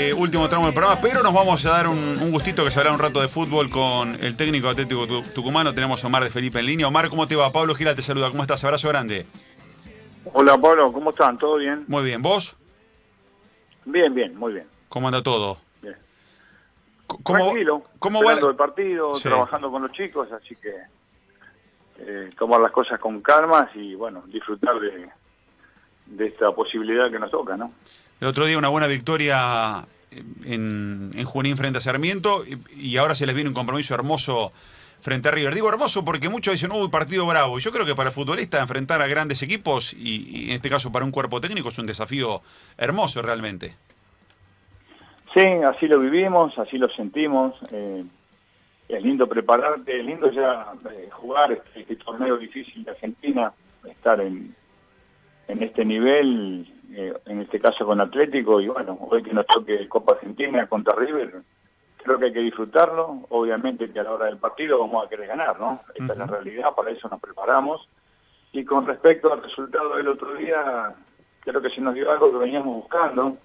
Eh, último tramo del programa, pero nos vamos a dar un, un gustito que se habla un rato de fútbol con el técnico atlético tu- tucumano. Tenemos a Omar de Felipe en línea. Omar, ¿cómo te va? Pablo Giral te saluda. ¿Cómo estás? Abrazo grande. Hola Pablo, ¿cómo están? ¿Todo bien? Muy bien. ¿Vos? Bien, bien, muy bien. ¿Cómo anda todo? bien. ¿Cómo, Tranquilo, ¿Cómo va? el partido, Sí. trabajando con los chicos, así que eh, tomar las cosas con calma y bueno, disfrutar de, de esta posibilidad que nos toca, ¿no? El otro día una buena victoria en, en Junín frente a Sarmiento y, y ahora se les viene un compromiso hermoso frente a River. Digo hermoso porque muchos dicen, uy, partido bravo. Y yo creo que para el futbolista enfrentar a grandes equipos y, y en este caso para un cuerpo técnico es un desafío hermoso realmente. Sí, así lo vivimos, así lo sentimos. eh, es lindo prepararte, es lindo ya eh, jugar este, este torneo difícil de Argentina, estar en, en este nivel, eh, en este caso con Atlético, y bueno, hoy que nos toque Copa Argentina contra River, creo que hay que disfrutarlo. Obviamente que a la hora del partido vamos a querer ganar, ¿no? Esta es la realidad, para eso nos preparamos. Y con respecto al resultado del otro día, creo que se nos dio algo que veníamos buscando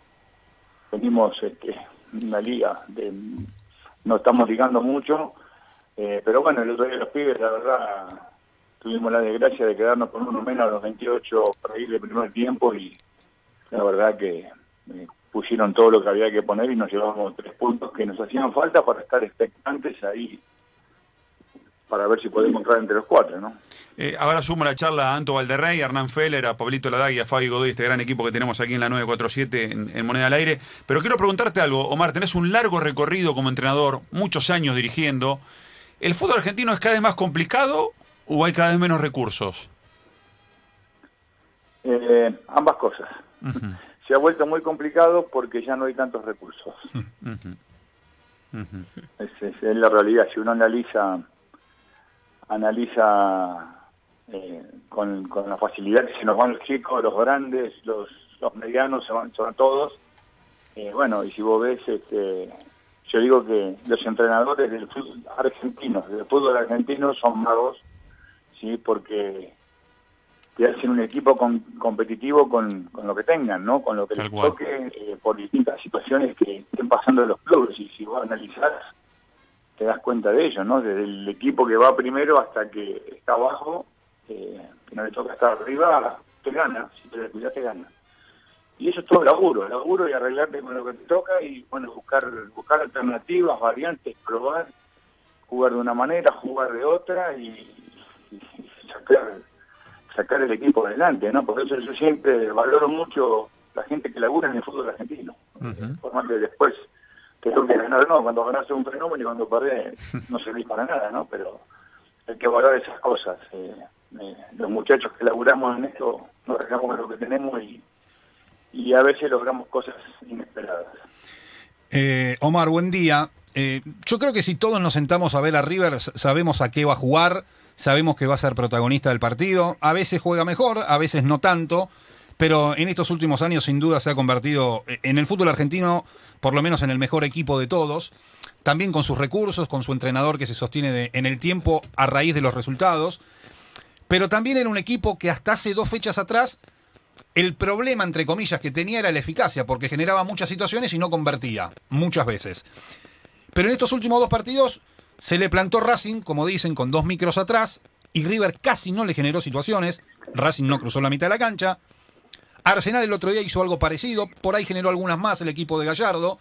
venimos este, una liga de no estamos ligando mucho eh, pero bueno el otro día los pibes la verdad tuvimos la desgracia de quedarnos con uno menos a los 28 para ir de primer tiempo y la verdad que eh, pusieron todo lo que había que poner y nos llevamos tres puntos que nos hacían falta para estar expectantes ahí para ver si podemos entrar entre los cuatro, ¿no? Eh, ahora sumo la charla a Anto Valderrey, a Hernán Feller, a Pablito Ladag y a Fabi Godoy, este gran equipo que tenemos aquí en la 947 en, en Moneda al Aire. Pero quiero preguntarte algo, Omar, tenés un largo recorrido como entrenador, muchos años dirigiendo. ¿El fútbol argentino es cada vez más complicado o hay cada vez menos recursos? Eh, ambas cosas. Se ha vuelto muy complicado porque ya no hay tantos recursos. Esa es, es la realidad. Si uno analiza analiza eh, con, con la facilidad que se nos van los chicos, los grandes, los, los medianos, se van, se van todos. Eh, bueno, y si vos ves, este, yo digo que los entrenadores del fútbol argentino, del fútbol argentino son magos, sí, porque te hacen un equipo con- competitivo con, con lo que tengan, ¿no? Con lo que Tal les cual. toque eh, por distintas situaciones que estén pasando en los clubes. Y si vos analizás, te das cuenta de ello, ¿no? Desde el equipo que va primero hasta que está abajo, eh, que no le toca estar arriba, te gana, si te descuidas te gana. Y eso es todo laburo, laburo y arreglarte con lo que te toca y, bueno, buscar, buscar alternativas, variantes, probar, jugar de una manera, jugar de otra y sacar sacar el equipo adelante, ¿no? Por eso yo siempre valoro mucho la gente que labura en el fútbol argentino. Por más que después te toque ganar, no, cuando ganás es un fenómeno y cuando perdés no servís para nada, ¿no? Pero hay que valorar esas cosas. eh, eh, los muchachos que laburamos en esto nos dejamos con lo que tenemos y, y a veces logramos cosas inesperadas. Eh, Omar, buen día. Eh, yo creo que si todos nos sentamos a ver a River, sabemos a qué va a jugar, sabemos que va a ser protagonista del partido. A veces juega mejor, a veces no tanto, pero en estos últimos años sin duda se ha convertido en el fútbol argentino, por lo menos en el mejor equipo de todos. También con sus recursos, con su entrenador que se sostiene en el tiempo a raíz de los resultados. Pero también era un equipo que hasta hace dos fechas atrás el problema, entre comillas, que tenía era la eficacia, porque generaba muchas situaciones y no convertía, muchas veces. Pero en estos últimos dos partidos se le plantó Racing, como dicen, con dos micros atrás, y River casi no le generó situaciones. Racing no cruzó la mitad de la cancha. Arsenal el otro día hizo algo parecido, por ahí generó algunas más el equipo de Gallardo.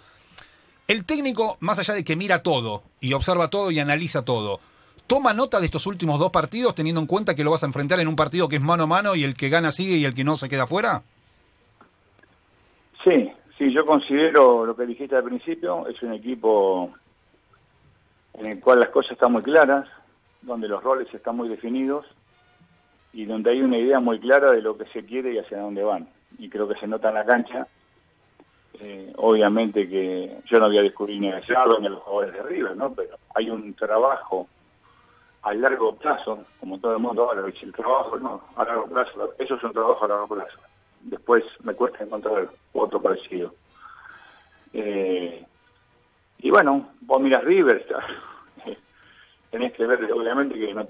El técnico, más allá de que mira todo y observa todo y analiza todo, toma nota de estos últimos dos partidos teniendo en cuenta que lo vas a enfrentar en un partido que es mano a mano y el que gana sigue y el que no se queda fuera. Sí, sí, yo considero lo que dijiste al principio, es un equipo en el cual las cosas están muy claras, donde los roles están muy definidos y donde hay una idea muy clara de lo que se quiere y hacia dónde van. Y creo que se nota en la cancha. Eh, obviamente que yo no voy a descubrir ni a Gallardo ni a los jugadores de River, ¿no? Pero hay un trabajo a largo plazo, como todo el mundo habla, dice el trabajo, no, a largo plazo, eso es un trabajo a largo plazo. Después me cuesta encontrar otro parecido. Eh, y bueno, vos miras River, tenés que ver, obviamente, que no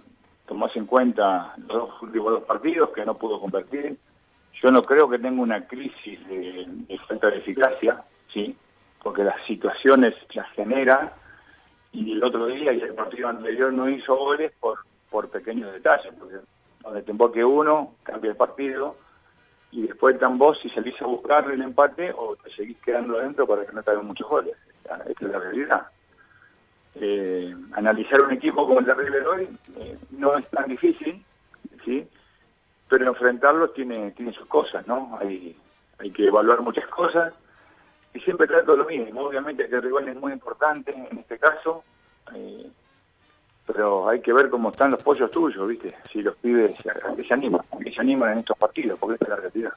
tomás en cuenta los dos últimos dos partidos que no pudo convertir. Yo no creo que tenga una crisis de, falta de eficacia, ¿sí? porque las situaciones las genera y el otro día y el partido anterior no hizo goles por, por pequeños detalles, porque donde te emboque uno, cambia el partido y después están vos si salís a buscar el empate o te seguís quedando adentro para que no te hagan muchos goles. Esta es la realidad. Eh, analizar un equipo como el de River eh, no es tan difícil, ¿sí? pero enfrentarlo tiene, tiene sus cosas, ¿no? Hay, hay que evaluar muchas cosas y siempre trato lo mismo. Obviamente que el rival es muy importante en este caso, eh, pero hay que ver cómo están los pollos tuyos, ¿viste? Si los pibes a que se animan, a se animan en estos partidos, porque esta es la realidad.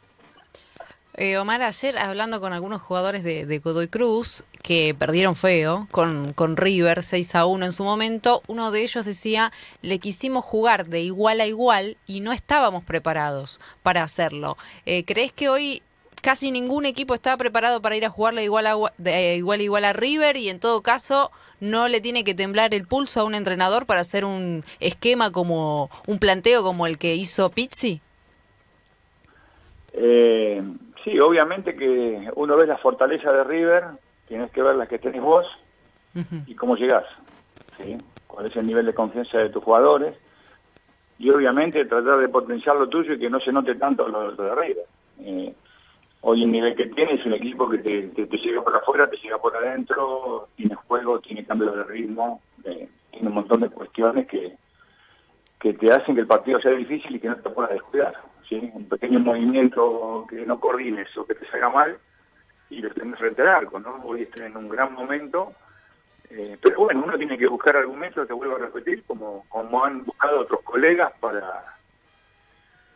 Eh, Omar, ayer hablando con algunos jugadores de, Godoy Cruz que perdieron feo con, con River 6 a 1 en su momento, uno de ellos decía, le quisimos jugar de igual a igual y no estábamos preparados para hacerlo. Eh, ¿Crees que hoy casi ningún equipo está preparado para ir a jugarle igual a, de, igual, a igual a River y en todo caso no le tiene que temblar el pulso a un entrenador para hacer un esquema como un planteo como el que hizo Pizzi? Eh, sí, obviamente que uno ve la fortaleza de River, tienes que ver las que tenés vos uh -huh. y cómo llegás, ¿sí? cuál es el nivel de confianza de tus jugadores y obviamente tratar de potenciar lo tuyo y que no se note tanto lo, lo de River. Eh, hoy el nivel que tiene es un equipo que te, te, te, llega por afuera, te llega por adentro, tiene juego, tiene cambio de ritmo, eh, tiene un montón de cuestiones que, que te hacen que el partido sea difícil y que no te puedas descuidar. ¿Sí? Un pequeño movimiento que no coordines o que te salga mal y lo tenés frente al arco, ¿no? Hoy están en un gran momento, eh, pero bueno, uno tiene que buscar argumentos, te vuelvo a repetir, como, como han buscado otros colegas para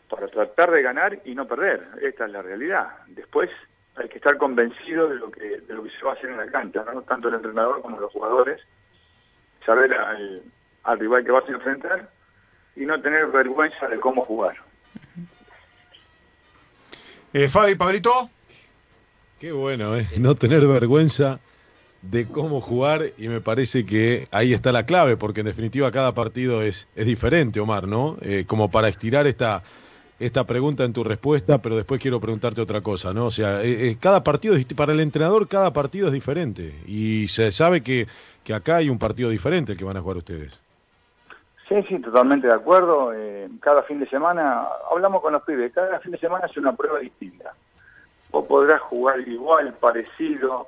para tratar de ganar y no perder. Esta es la realidad. Después hay que estar convencido de lo que de lo que se va a hacer en la cancha, ¿no? tanto el entrenador como los jugadores, saber al, al rival que vas a enfrentar y no tener vergüenza de cómo jugar. Eh, Fabi, Pablito. Qué bueno, ¿eh? No tener vergüenza de cómo jugar y me parece que ahí está la clave, porque en definitiva cada partido es, es diferente, Omar, ¿no? Eh, como para estirar esta, esta pregunta en tu respuesta, pero después quiero preguntarte otra cosa, ¿no? O sea, eh, cada partido, para el entrenador, cada partido es diferente y se sabe que, que acá hay un partido diferente el que van a jugar ustedes. Sí, sí, totalmente de acuerdo. Eh, cada fin de semana, hablamos con los pibes, cada fin de semana es una prueba distinta. Vos podrás jugar igual, parecido,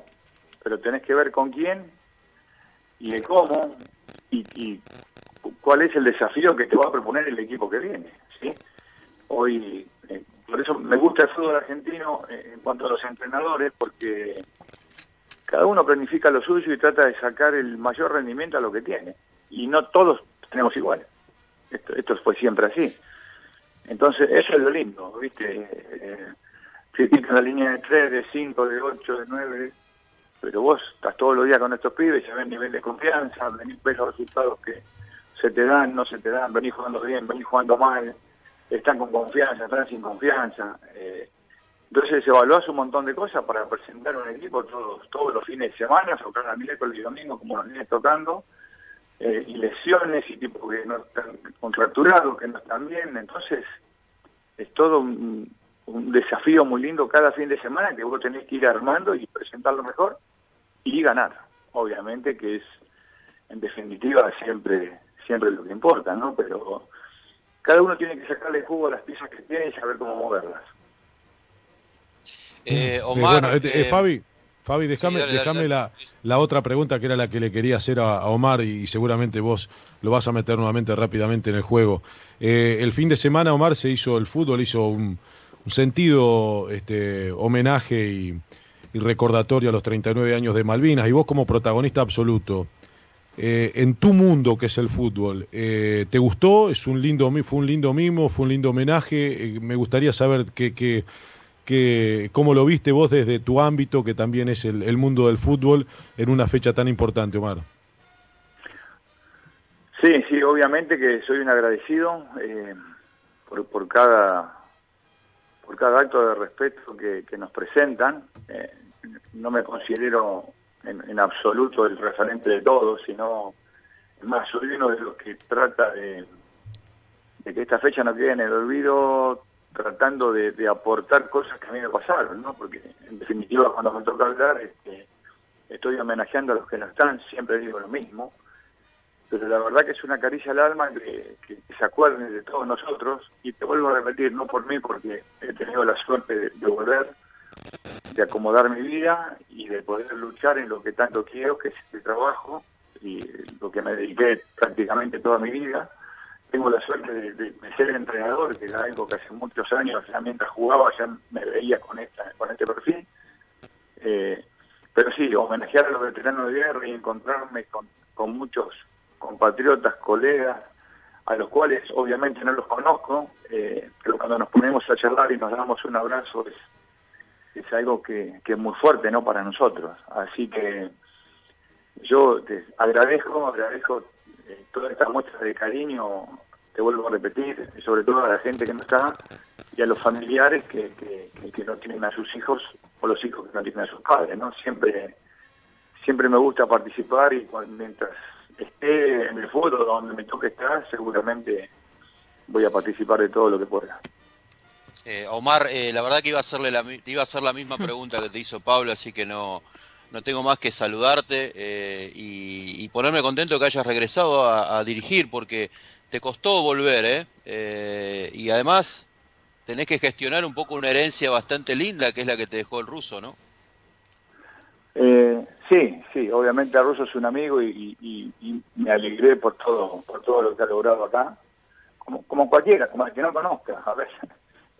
pero tenés que ver con quién y de cómo y, y cuál es el desafío que te va a proponer el equipo que viene, ¿sí? hoy, eh, por eso me gusta el fútbol argentino eh, en cuanto a los entrenadores, porque cada uno planifica lo suyo y trata de sacar el mayor rendimiento a lo que tiene. Y no todos tenemos igual. Esto, esto fue siempre así. Entonces, eso es lo lindo, ¿viste? Eh, tienes la línea de 3, de 5, de 8, de 9, pero vos estás todos los días con estos pibes, ya ves nivel de confianza, venís, ves los resultados que se te dan, no se te dan, venís jugando bien, venís jugando mal, están con confianza, están sin confianza. Eh, entonces evaluás un montón de cosas para presentar un equipo todos todos los fines de semana, o cada miércoles y domingo como nos viene tocando, eh, y lesiones y tipos que no están contracturados, que no están bien. Entonces es todo un, un desafío muy lindo cada fin de semana que vos tenés que ir armando y presentarlo mejor y ganar. Obviamente que es, en definitiva, siempre siempre lo que importa, ¿no? Pero cada uno tiene que sacarle jugo a las piezas que tiene y saber cómo moverlas. Eh, Omar, bueno, eh, eh, Fabi, Fabi, déjame, sí, la, la, otra pregunta que era la que le quería hacer a, a, Omar y seguramente vos lo vas a meter nuevamente rápidamente en el juego. Eh, el fin de semana, Omar, se hizo el fútbol, hizo un, un sentido este, homenaje y, y, recordatorio a los 39 años de Malvinas y vos como protagonista absoluto. Eh, en tu mundo que es el fútbol, eh, ¿te gustó? ¿Es un lindo, ¿Fue un lindo mimo? ¿Fue un lindo homenaje? Me gustaría saber que, que, cómo lo viste vos desde tu ámbito, que también es el, mundo del fútbol, en una fecha tan importante, Omar. Sí, sí, obviamente que soy un agradecido eh, por, por, cada por cada acto de respeto que, nos presentan. Eh, no me considero en, absoluto el referente de todos, sino más soy uno de los que trata de que esta fecha no quede en el olvido tratando de, de, aportar cosas que a mí me pasaron, ¿no? Porque en definitiva cuando me toca hablar este, estoy homenajeando a los que no están, siempre digo lo mismo, pero la verdad que es una caricia al alma que, se acuerden de todos nosotros, y te vuelvo a repetir, no por mí, porque he tenido la suerte de, volver, de acomodar mi vida y de poder luchar en lo que tanto quiero, que es el trabajo, y lo que me dediqué prácticamente toda mi vida. Tengo la suerte de, ser entrenador, que era algo que hace muchos años, ya mientras jugaba, ya me veía con, esta, con este perfil. Eh, pero sí, homenajear a los veteranos de guerra y encontrarme con, muchos compatriotas, colegas, a los cuales obviamente no los conozco, eh, pero cuando nos ponemos a charlar y nos damos un abrazo es, es algo que, que, es muy fuerte no para nosotros. Así que yo te agradezco, agradezco todas estas muestras de cariño, te vuelvo a repetir, sobre todo a la gente que no está y a los familiares que, que, no tienen a sus hijos o los hijos que no tienen a sus padres, ¿no? Siempre, siempre me gusta participar y mientras esté en el fútbol donde me toque estar, seguramente voy a participar de todo lo que pueda. Eh, Omar, eh, la verdad que iba a hacerle la, iba a hacer la misma pregunta que te hizo Pablo, así que no, no tengo más que saludarte eh, y, ponerme contento que hayas regresado a, dirigir, porque te costó volver, ¿eh? ¿eh? Y además tenés que gestionar un poco una herencia bastante linda, que es la que te dejó el ruso, ¿no? Eh, sí, sí, obviamente el ruso es un amigo y, me alegré por todo, por todo lo que ha logrado acá, como, como cualquiera, como el que no conozca, a veces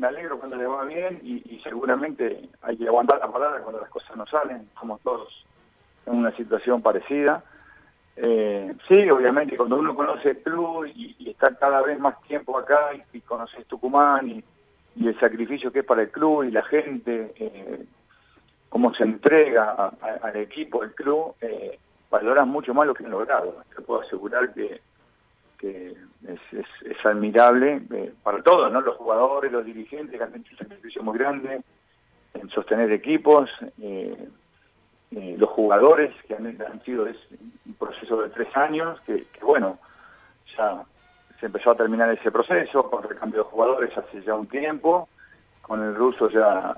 me alegro cuando le va bien y, seguramente hay que aguantar la palabra cuando las cosas no salen, como todos en una situación parecida. Eh, sí, obviamente, cuando uno conoce el club y, está cada vez más tiempo acá y, y conoces Tucumán y, el sacrificio que es para el club y la gente, eh, cómo se entrega al equipo, el club, eh, valoras mucho más lo que han logrado. Te puedo asegurar que que es, admirable eh, para todos, ¿no? Los jugadores, los dirigentes que han hecho un sacrificio muy grande en sostener equipos, eh, eh, los jugadores que han, sido un proceso de tres años, que, bueno, ya se empezó a terminar ese proceso con recambio de jugadores hace ya un tiempo, con el ruso ya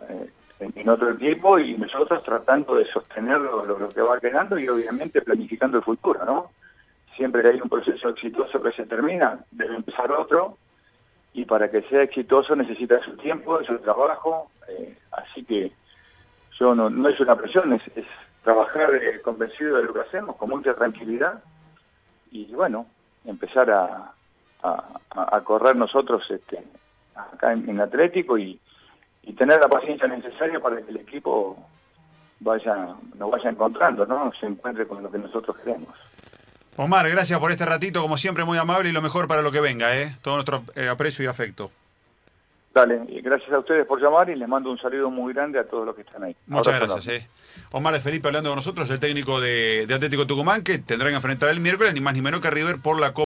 en, otro equipo y nosotros tratando de sostener lo que va quedando y obviamente planificando el futuro, ¿no? Siempre que hay un proceso exitoso que se termina, debe empezar otro, y para que sea exitoso necesita su tiempo, su trabajo, eh, así que yo no, no es una presión, es, trabajar eh, convencido de lo que hacemos, con mucha tranquilidad, y bueno, empezar a, a, correr nosotros este, acá en, Atlético y, y tener la paciencia necesaria para que el equipo vaya nos vaya encontrando, ¿no? Se encuentre con lo que nosotros queremos. Omar, gracias por este ratito, como siempre, muy amable y lo mejor para lo que venga, ¿eh? Todo nuestro eh, aprecio y afecto. Dale, gracias a ustedes por llamar y les mando un saludo muy grande a todos los que están ahí. Muchas gracias. Eh. Omar de Felipe hablando con nosotros, el técnico de, de Atlético Tucumán, que tendrán que enfrentar el miércoles, ni más ni menos que River por la Copa.